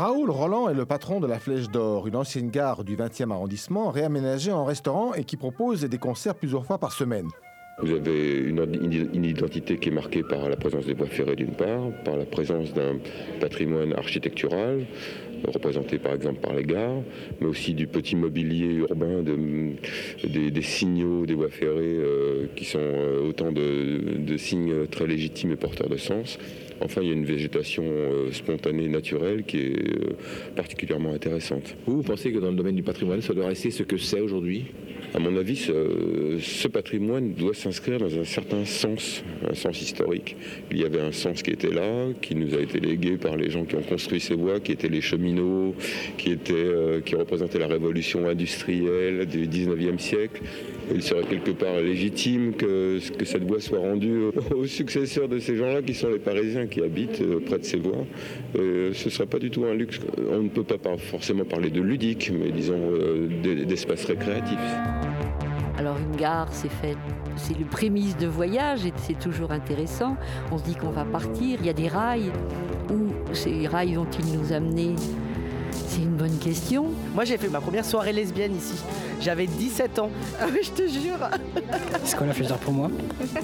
Raoul Roland est le patron de la Flèche d'Or, une ancienne gare du 20e arrondissement réaménagée en restaurant et qui propose des concerts plusieurs fois par semaine. Vous avez une, identité qui est marquée par la présence des voies ferrées d'une part, par la présence d'un patrimoine architectural, représenté par exemple par les gares, mais aussi du petit mobilier urbain, des, signaux des voies ferrées euh, qui sont euh, autant de, signes très légitimes et porteurs de sens. Enfin, il y a une végétation euh, spontanée, naturelle, qui est particulièrement intéressante. Vous, vous pensez que dans le domaine du patrimoine, ça doit rester ce que c'est aujourd'hui? À mon avis, ce, patrimoine doit s'inscrire dans un certain sens, un sens historique. Il y avait un sens qui était là, qui nous a été légué par les gens qui ont construit ces voies, qui étaient les cheminots, qui, étaient, euh, qui représentaient la révolution industrielle du 19e siècle. il serait quelque part légitime que, cette voie soit rendue aux successeurs de ces gens-là, qui sont les Parisiens qui habitent euh, près de ces voies. Euh, ce ne serait pas du tout un luxe. On ne peut pas forcément parler de ludique, mais disons d'espace récréatif. Alors une gare, c'est fait, c'est le prémisse de voyage et c'est toujours intéressant. On se dit qu'on va partir, il y a des rails. Où ces rails vont-ils nous amener? C'est une bonne question. Moi j'ai fait ma première soirée lesbienne ici. J'avais 17 ans. Ah je te jure. C'est quoi la flèche pour moi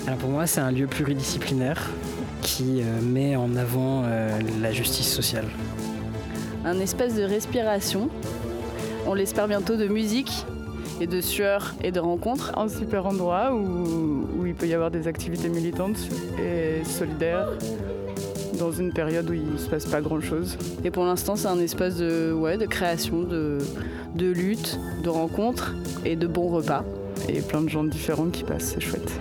Alors pour moi c'est un lieu pluridisciplinaire qui euh, met en avant euh, la justice sociale. Un espace de respiration. On l'espère bientôt de musique et de sueur et de rencontres. Un super endroit où, où il peut y avoir des activités militantes et solidaires dans une période où il ne se passe pas grand-chose. Et pour l'instant, c'est un espace de, ouais, de création, de, de lutte, de rencontres et de bons repas. Et plein de gens différents qui passent, c'est chouette.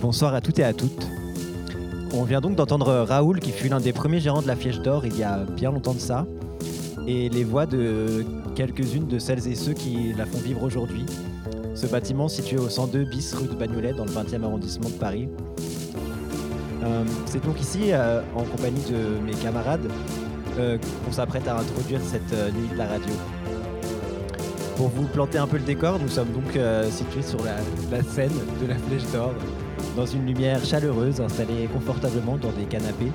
Bonsoir à toutes et à toutes. On vient donc d'entendre Raoul qui fut l'un des premiers gérants de la Flèche d'Or il y a bien longtemps de ça et les voix de quelques-unes de celles et ceux qui la font vivre aujourd'hui. Ce bâtiment situé au 102 bis rue de Bagnolet dans le 20e arrondissement de Paris. Euh, c'est donc ici, euh, en compagnie de mes camarades, euh, qu'on s'apprête à introduire cette nuit de la radio. Pour vous planter un peu le décor, nous sommes donc situés sur la, la, scène de la Flèche d'Or, dans une lumière chaleureuse installée confortablement dans des canapés,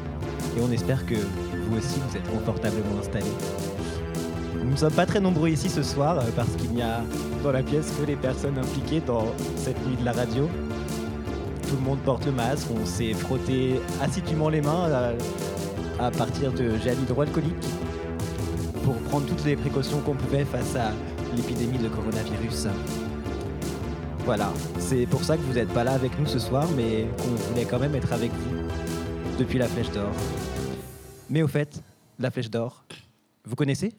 et on espère que vous aussi vous êtes confortablement installés. Nous ne sommes pas très nombreux ici ce soir euh, parce qu'il n'y a dans la pièce que les personnes impliquées dans cette nuit de la radio. Tout le monde porte le masque, on s'est frotté assidûment les mains euh, à, partir de gel hydroalcoolique pour prendre toutes les précautions qu'on pouvait face à l'épidémie de coronavirus. Voilà, c'est pour ça que vous n'êtes pas là avec nous ce soir, mais qu'on voulait quand même être avec vous depuis la Flèche d'Or. Mais au fait, la Flèche d'Or, vous connaissez?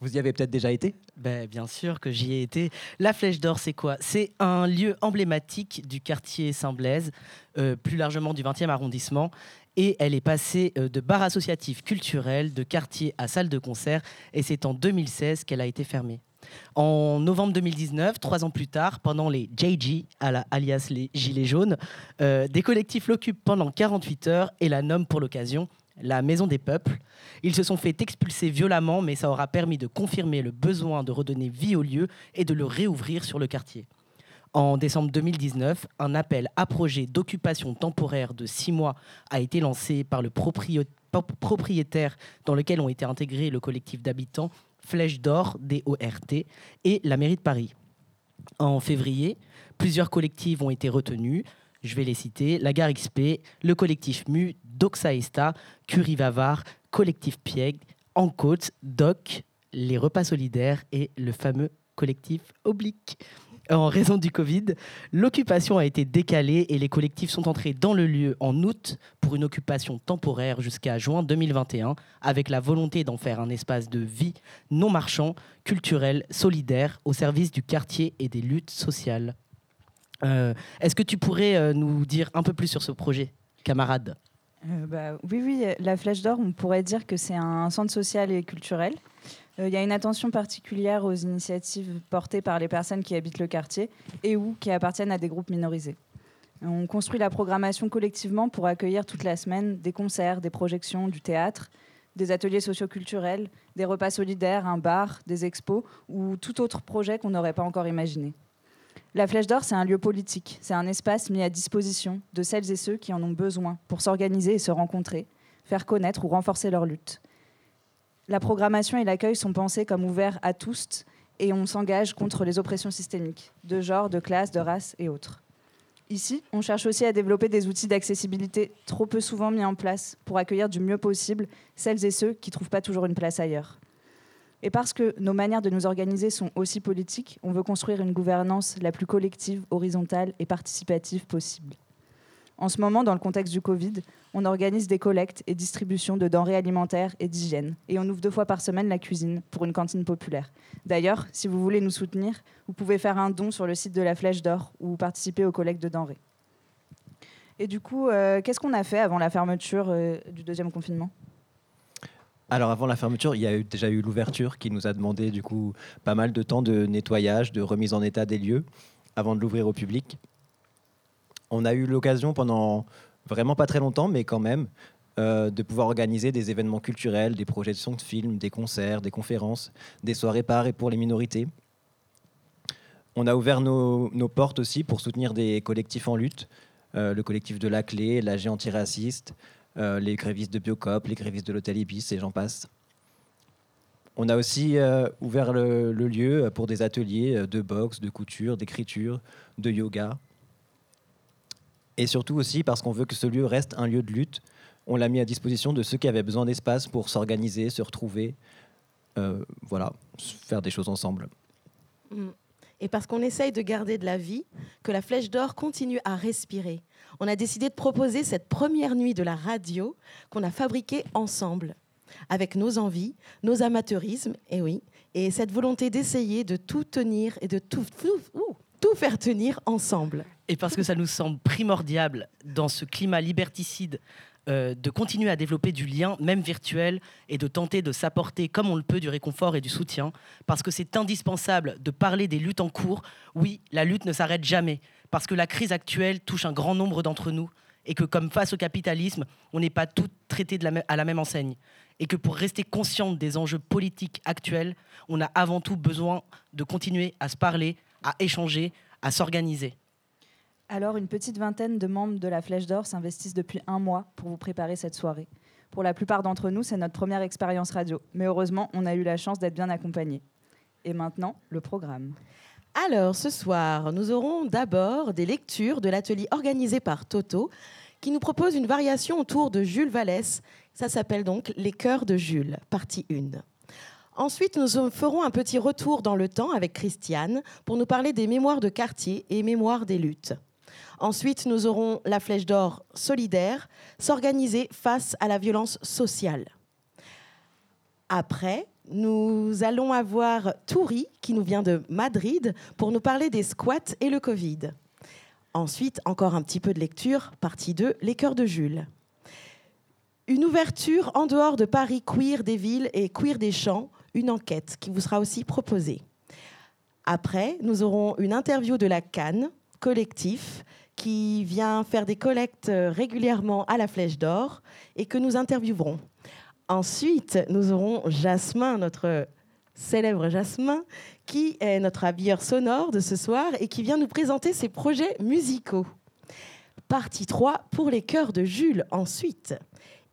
Vous y avez peut-être déjà été? Ben, Bien sûr que j'y ai été. La Flèche d'Or, c'est quoi? C'est un lieu emblématique du quartier Saint-Blaise, euh, plus largement du 20e arrondissement. Et elle est passée euh, de bar associatif culturel, de quartier à salle de concert. Et c'est en 2016 qu'elle a été fermée. En novembre 2019, trois ans plus tard, pendant les JG, alias les Gilets jaunes, euh, des collectifs l'occupent pendant 48 heures et la nomment pour l'occasion la Maison des Peuples. Ils se sont fait expulser violemment, mais ça aura permis de confirmer le besoin de redonner vie au lieu et de le réouvrir sur le quartier. En décembre 2019, un appel à projet d'occupation temporaire de six mois a été lancé par le propriétaire dans lequel ont été intégrés le collectif d'habitants Flèche d'Or, DORT, et la mairie de Paris. En février, plusieurs collectifs ont été retenus. Je vais les citer la Gare XP, le collectif MU, Doxaesta, Curie Vavar, Collectif Pieg, Encôte, Doc, les repas solidaires et le fameux collectif Oblique. En raison du Covid, l'occupation a été décalée et les collectifs sont entrés dans le lieu en août pour une occupation temporaire jusqu'à juin 2021, avec la volonté d'en faire un espace de vie non marchand, culturel, solidaire, au service du quartier et des luttes sociales. Euh, est-ce que tu pourrais euh, nous dire un peu plus sur ce projet, camarade? Euh, bah, oui, oui, la Flèche d'Or, on pourrait dire que c'est un centre social et culturel. Il y a une attention particulière aux initiatives portées par les personnes qui habitent le quartier et ou qui appartiennent à des groupes minorisés. On construit la programmation collectivement pour accueillir toute la semaine des concerts, des projections, du théâtre, des ateliers socioculturels, des repas solidaires, un bar, des expos ou tout autre projet qu'on n'aurait pas encore imaginé. La Flèche d'Or, c'est un lieu politique, c'est un espace mis à disposition de celles et ceux qui en ont besoin pour s'organiser et se rencontrer, faire connaître ou renforcer leur lutte. La programmation et l'accueil sont pensés comme ouverts à tous et on s'engage contre les oppressions systémiques, de genre, de classe, de race et autres. Ici, on cherche aussi à développer des outils d'accessibilité trop peu souvent mis en place pour accueillir du mieux possible celles et ceux qui ne trouvent pas toujours une place ailleurs. Et parce que nos manières de nous organiser sont aussi politiques, on veut construire une gouvernance la plus collective, horizontale et participative possible. En ce moment, dans le contexte du Covid, on organise des collectes et distributions de denrées alimentaires et d'hygiène. Et on ouvre deux fois par semaine la cuisine pour une cantine populaire. D'ailleurs, si vous voulez nous soutenir, vous pouvez faire un don sur le site de la Flèche d'Or ou participer aux collectes de denrées. Et du coup, euh, qu'est-ce qu'on a fait avant la fermeture euh, du deuxième confinement? Alors avant la fermeture, il y a déjà eu l'ouverture qui nous a demandé du coup pas mal de temps de nettoyage, de remise en état des lieux avant de l'ouvrir au public. On a eu l'occasion pendant vraiment pas très longtemps, mais quand même, euh, de pouvoir organiser des événements culturels, des projections de films, des concerts, des conférences, des soirées par et pour les minorités. On a ouvert nos, nos portes aussi pour soutenir des collectifs en lutte, euh, le collectif de la clé, l'AG antiraciste, euh, les grévistes de Biocop, les grévistes de l'hôtel Ibis et j'en passe. On a aussi euh, ouvert le, lieu pour des ateliers euh, de boxe, de couture, d'écriture, de yoga. Et surtout aussi parce qu'on veut que ce lieu reste un lieu de lutte. On l'a mis à disposition de ceux qui avaient besoin d'espace pour s'organiser, se retrouver, voilà, faire des choses ensemble. Mm. Et parce qu'on essaye de garder de la vie, que la Flèche d'Or continue à respirer, on a décidé de proposer cette première nuit de la radio qu'on a fabriquée ensemble, avec nos envies, nos amateurismes, et oui, et cette volonté d'essayer de tout tenir et de tout, tout, tout faire tenir ensemble. Et parce que ça nous semble primordial dans ce climat liberticide euh, de continuer à développer du lien, même virtuel, et de tenter de s'apporter comme on le peut du réconfort et du soutien, parce que c'est indispensable de parler des luttes en cours. Oui, la lutte ne s'arrête jamais, parce que la crise actuelle touche un grand nombre d'entre nous, et que comme face au capitalisme, on n'est pas tous traités à la même enseigne, et que pour rester consciente des enjeux politiques actuels, on a avant tout besoin de continuer à se parler, à échanger, à s'organiser. Alors, une petite vingtaine de membres de la Flèche d'Or s'investissent depuis un mois pour vous préparer cette soirée. Pour la plupart d'entre nous, c'est notre première expérience radio. Mais heureusement, on a eu la chance d'être bien accompagnés. Et maintenant, le programme. Alors, ce soir, nous aurons d'abord des lectures de l'atelier organisé par Toto, qui nous propose une variation autour de Jules Vallès. Ça s'appelle donc Les Cœurs de Jules, partie 1. Ensuite, nous ferons un petit retour dans le temps avec Christiane pour nous parler des mémoires de quartier et mémoires des luttes. Ensuite, nous aurons la Flèche d'Or solidaire, s'organiser face à la violence sociale. Après, nous allons avoir Touri qui nous vient de Madrid pour nous parler des squats et le Covid. Ensuite, encore un petit peu de lecture, partie 2, Les cœurs de Jules. Une ouverture en dehors de Paris queer des villes et queer des champs, une enquête qui vous sera aussi proposée. Après, nous aurons une interview de la Cannes, collectif, qui vient faire des collectes euh, régulièrement à la Flèche d'Or et que nous interviewerons. Ensuite, nous aurons Jasmin, notre célèbre Jasmin, qui est notre habilleur sonore de ce soir et qui vient nous présenter ses projets musicaux. Partie 3 pour les chœurs de Jules ensuite.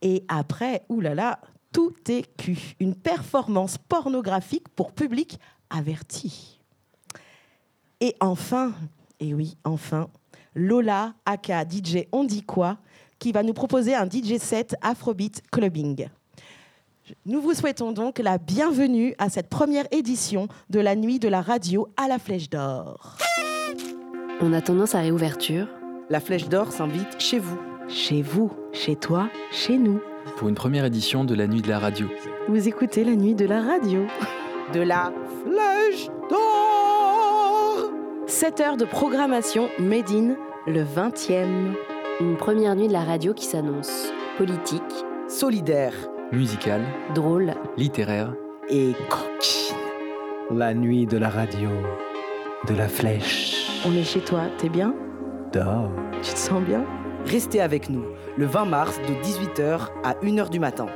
Et après, oulala, tout est cul. Une performance pornographique pour public averti. Et enfin, et oui, enfin, Lola, aka DJ On dit quoi, qui va nous proposer un DJ set Afrobeat Clubbing. Nous vous souhaitons donc la bienvenue à cette première édition de la nuit de la radio à la Flèche d'Or. On a tendance à réouverture. La Flèche d'Or s'invite chez vous. Chez vous, chez toi, chez nous. Pour une première édition de la nuit de la radio. Vous écoutez la nuit de la radio. De la Flèche d'Or 7 heures de programmation Made in le 20e. Une première nuit de la radio qui s'annonce politique, Solidaire Musical, drôle, littéraire. et coquine. La nuit de la radio, de la flèche On est chez toi, t'es bien? D'or. Tu te sens bien? Restez avec nous le 20 mars de 18h à 1h du matin.